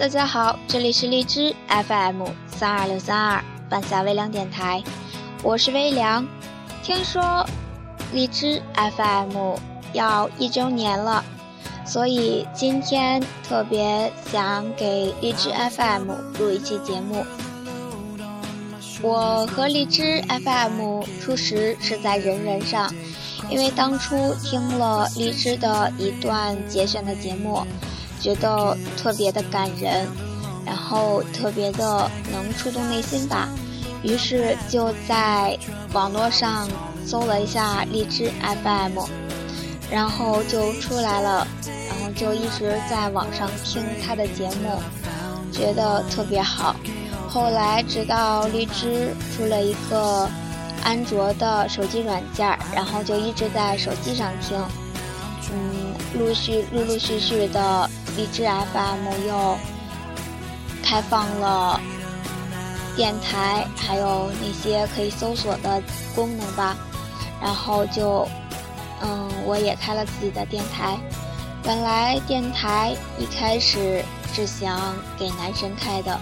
大家好，这里是荔枝 FM 三二六三二半夏微凉电台，我是微凉。听说荔枝 FM 要一周年了，所以今天特别想给荔枝 FM 录一期节目。我和荔枝 FM 初识是在人人上，因为当初听了荔枝的一段节选的节目。觉得特别的感人，然后特别的能触动内心吧，于是就在网络上搜了一下荔枝 FM，然后就出来了，然后就一直在网上听他的节目，觉得特别好。后来直到荔枝出了一个安卓的手机软件，然后就一直在手机上听，嗯，陆续陆陆续续的。荔枝 FM 又开放了电台，还有那些可以搜索的功能吧。然后就，嗯，我也开了自己的电台。本来电台一开始是想给男神开的，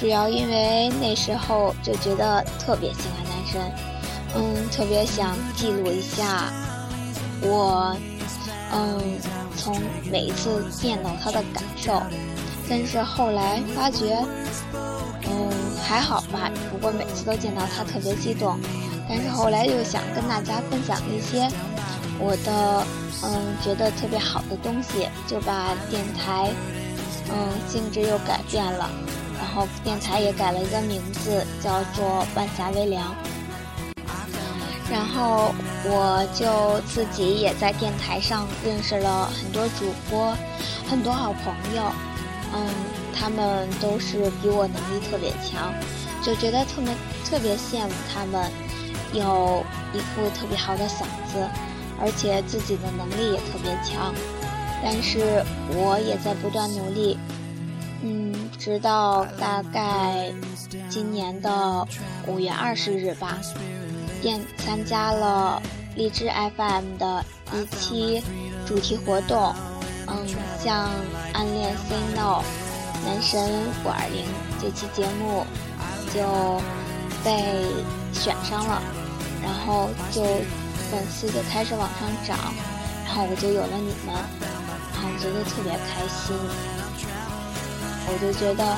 主要因为那时候就觉得特别喜欢男神，嗯，特别想记录一下我，嗯。从每一次见到他的感受，但是后来发觉，嗯，还好吧。不过每次都见到他特别激动，但是后来又想跟大家分享一些我的，嗯，觉得特别好的东西，就把电台，嗯，性质又改变了，然后电台也改了一个名字，叫做万霞微凉。然后我就自己也在电台上认识了很多主播，很多好朋友，嗯，他们都是比我能力特别强，就觉得特别特别羡慕他们，有一副特别好的嗓子，而且自己的能力也特别强。但是我也在不断努力，嗯，直到大概今年的五月二十日吧。电参加了荔枝 FM 的一期主题活动，嗯，像《暗恋 Say No》、男神五二零这期节目就被选上了，然后就粉丝就开始往上涨，然后我就有了你们，然后觉得特别开心，我就觉得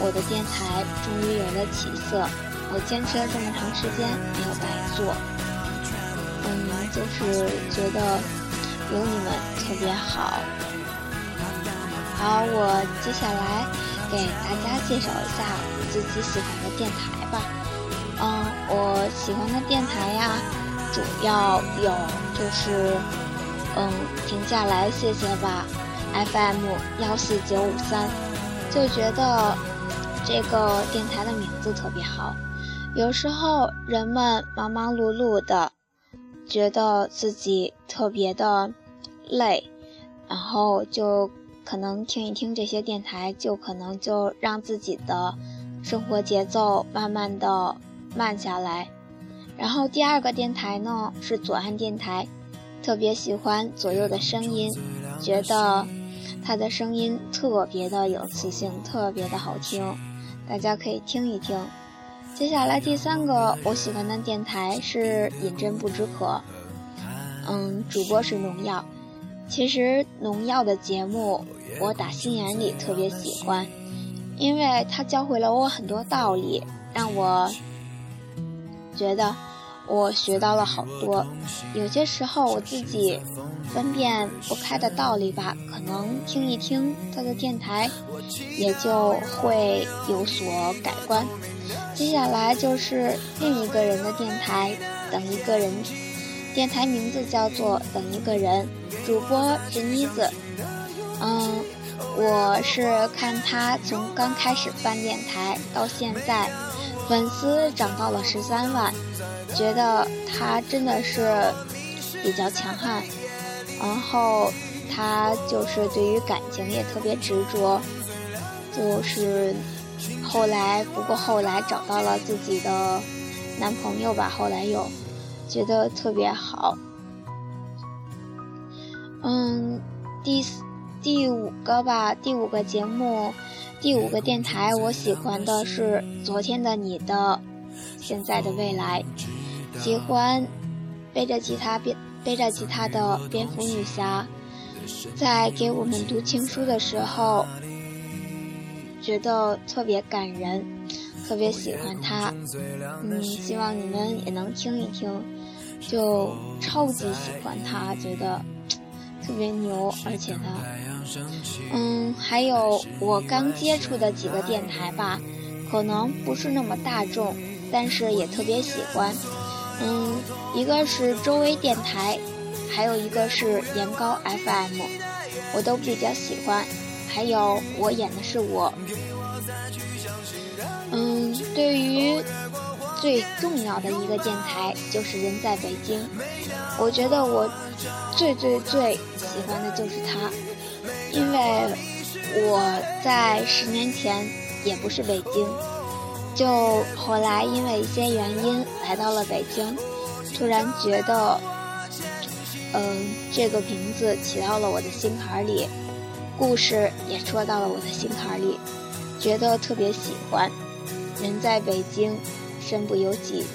我的电台终于有了起色。我坚持了这么长时间没有白做，嗯，就是觉得有你们特别好。好，我接下来给大家介绍一下我自己喜欢的电台吧。嗯，我喜欢的电台呀，主要有就是，嗯，停下来谢谢吧，FM 幺四九五三，就觉得这个电台的名字特别好。有时候人们忙忙碌碌的，觉得自己特别的累，然后就可能听一听这些电台，就可能就让自己的生活节奏慢慢的慢下来。然后第二个电台呢是左岸电台，特别喜欢左右的声音，觉得他的声音特别的有磁性，特别的好听，大家可以听一听。接下来第三个我喜欢的电台是饮鸩不止渴，嗯，主播是农药。其实农药的节目我打心眼里特别喜欢，因为他教会了我很多道理，让我觉得我学到了好多。有些时候我自己分辨不开的道理吧，可能听一听他的电台，也就会有所改观。接下来就是另一个人的电台，等一个人，电台名字叫做等一个人，主播是妮子。嗯，我是看他从刚开始办电台到现在，粉丝涨到了十三万，觉得他真的是比较强悍。然后他就是对于感情也特别执着，就是。后来，不过后来找到了自己的男朋友吧。后来又觉得特别好。嗯，第第五个吧，第五个节目，第五个电台，我喜欢的是昨天的你的，现在的未来，喜欢背着吉他背背着吉他的蝙蝠女侠，在给我们读情书的时候，觉得特别感人，特别喜欢她，嗯，希望你们也能听一听，就超级喜欢她，觉得。特别牛，而且呢，嗯，还有我刚接触的几个电台吧，可能不是那么大众，但是也特别喜欢。嗯，一个是周围电台，还有一个是年高 FM，我都比较喜欢。还有我演的是我。嗯，对于最重要的一个电台就是人在北京，我觉得我。最最最喜欢的就是他，因为我在十年前也不是北京，就后来因为一些原因来到了北京，突然觉得，嗯，这个名字起到了我的心坎里，故事也说到了我的心坎里，觉得特别喜欢。人在北京，身不由己，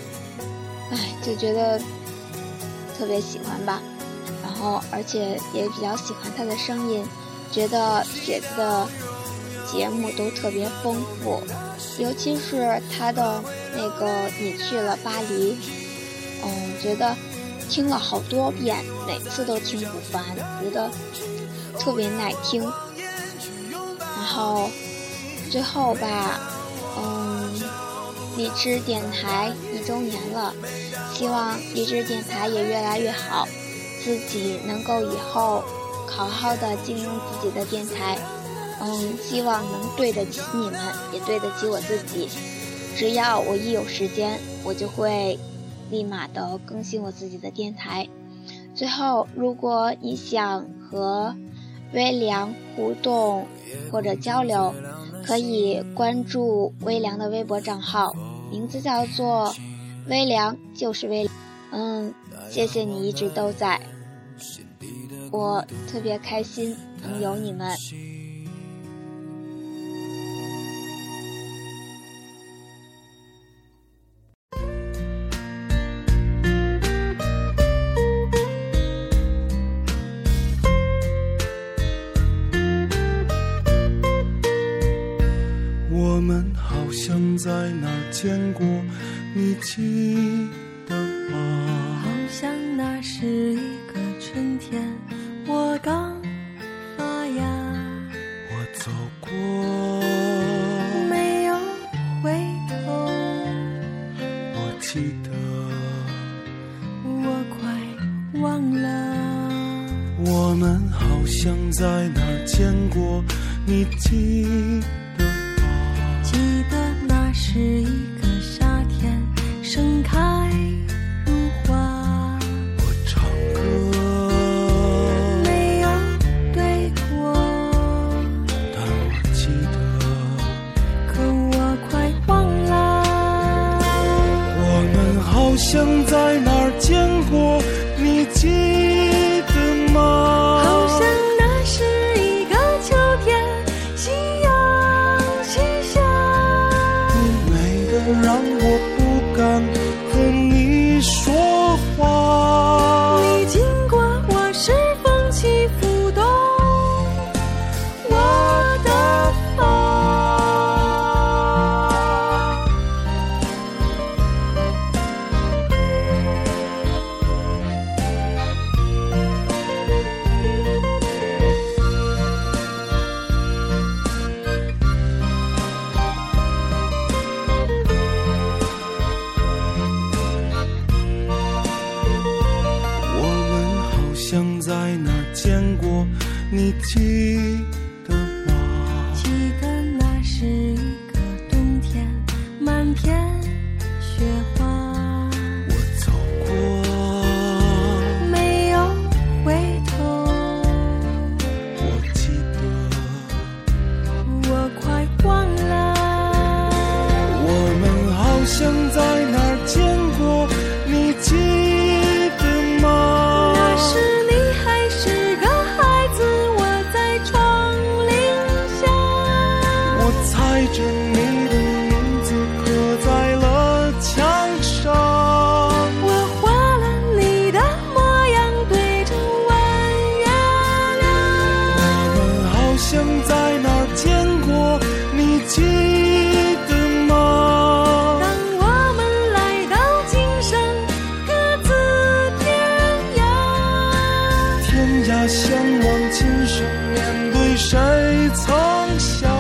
哎，就觉得特别喜欢吧。然后，而且也比较喜欢他的声音，觉得写的节目都特别丰富，尤其是他的那个《你去了巴黎》，嗯，觉得听了好多遍，每次都听不烦，觉得特别耐听。然后最后吧，嗯，荔枝电台一周年了，希望荔枝电台也越来越好。自己能够以后好好的经营自己的电台，嗯，希望能对得起你们，也对得起我自己。只要我一有时间，我就会立马的更新我自己的电台。最后，如果你想和微凉互动或者交流，可以关注微凉的微博账号，名字叫做“微凉就是微”。嗯。谢谢你一直都在，我特别开心能有你们。们好像在哪儿见过，你记得吗？好像那是一个春天，我刚发芽。我走过，没有回头。我记得，我快忘了。我们好像在哪儿见过，你记得让我记得吗？记得那是一个冬天，满天雪花。我走过，没有回头。我记得，我快忘了。我们好像在。谁曾想